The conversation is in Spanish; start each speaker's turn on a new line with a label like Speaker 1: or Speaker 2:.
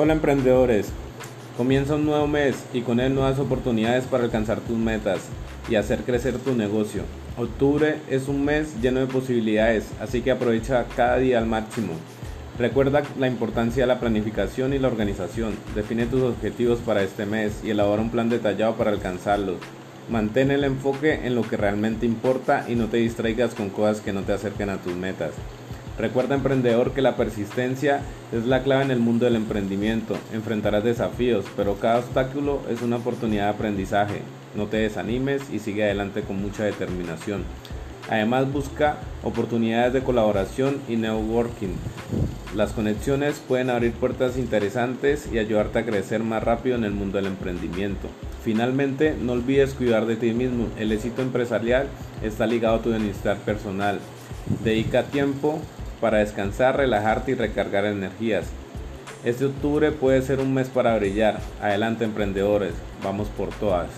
Speaker 1: Hola emprendedores, comienza un nuevo mes y con él nuevas oportunidades para alcanzar tus metas y hacer crecer tu negocio. Octubre es un mes lleno de posibilidades, así que aprovecha cada día al máximo. Recuerda la importancia de la planificación y la organización. Define tus objetivos para este mes y elabora un plan detallado para alcanzarlos. Mantén el enfoque en lo que realmente importa y no te distraigas con cosas que no te acerquen a tus metas. Recuerda emprendedor que la persistencia es la clave en el mundo del emprendimiento. Enfrentarás desafíos, pero cada obstáculo es una oportunidad de aprendizaje. No te desanimes y sigue adelante con mucha determinación. Además busca oportunidades de colaboración y networking. Las conexiones pueden abrir puertas interesantes y ayudarte a crecer más rápido en el mundo del emprendimiento. Finalmente, no olvides cuidar de ti mismo. El éxito empresarial está ligado a tu bienestar personal. Dedica tiempo para descansar, relajarte y recargar energías. Este octubre puede ser un mes para brillar. Adelante emprendedores, vamos por todas.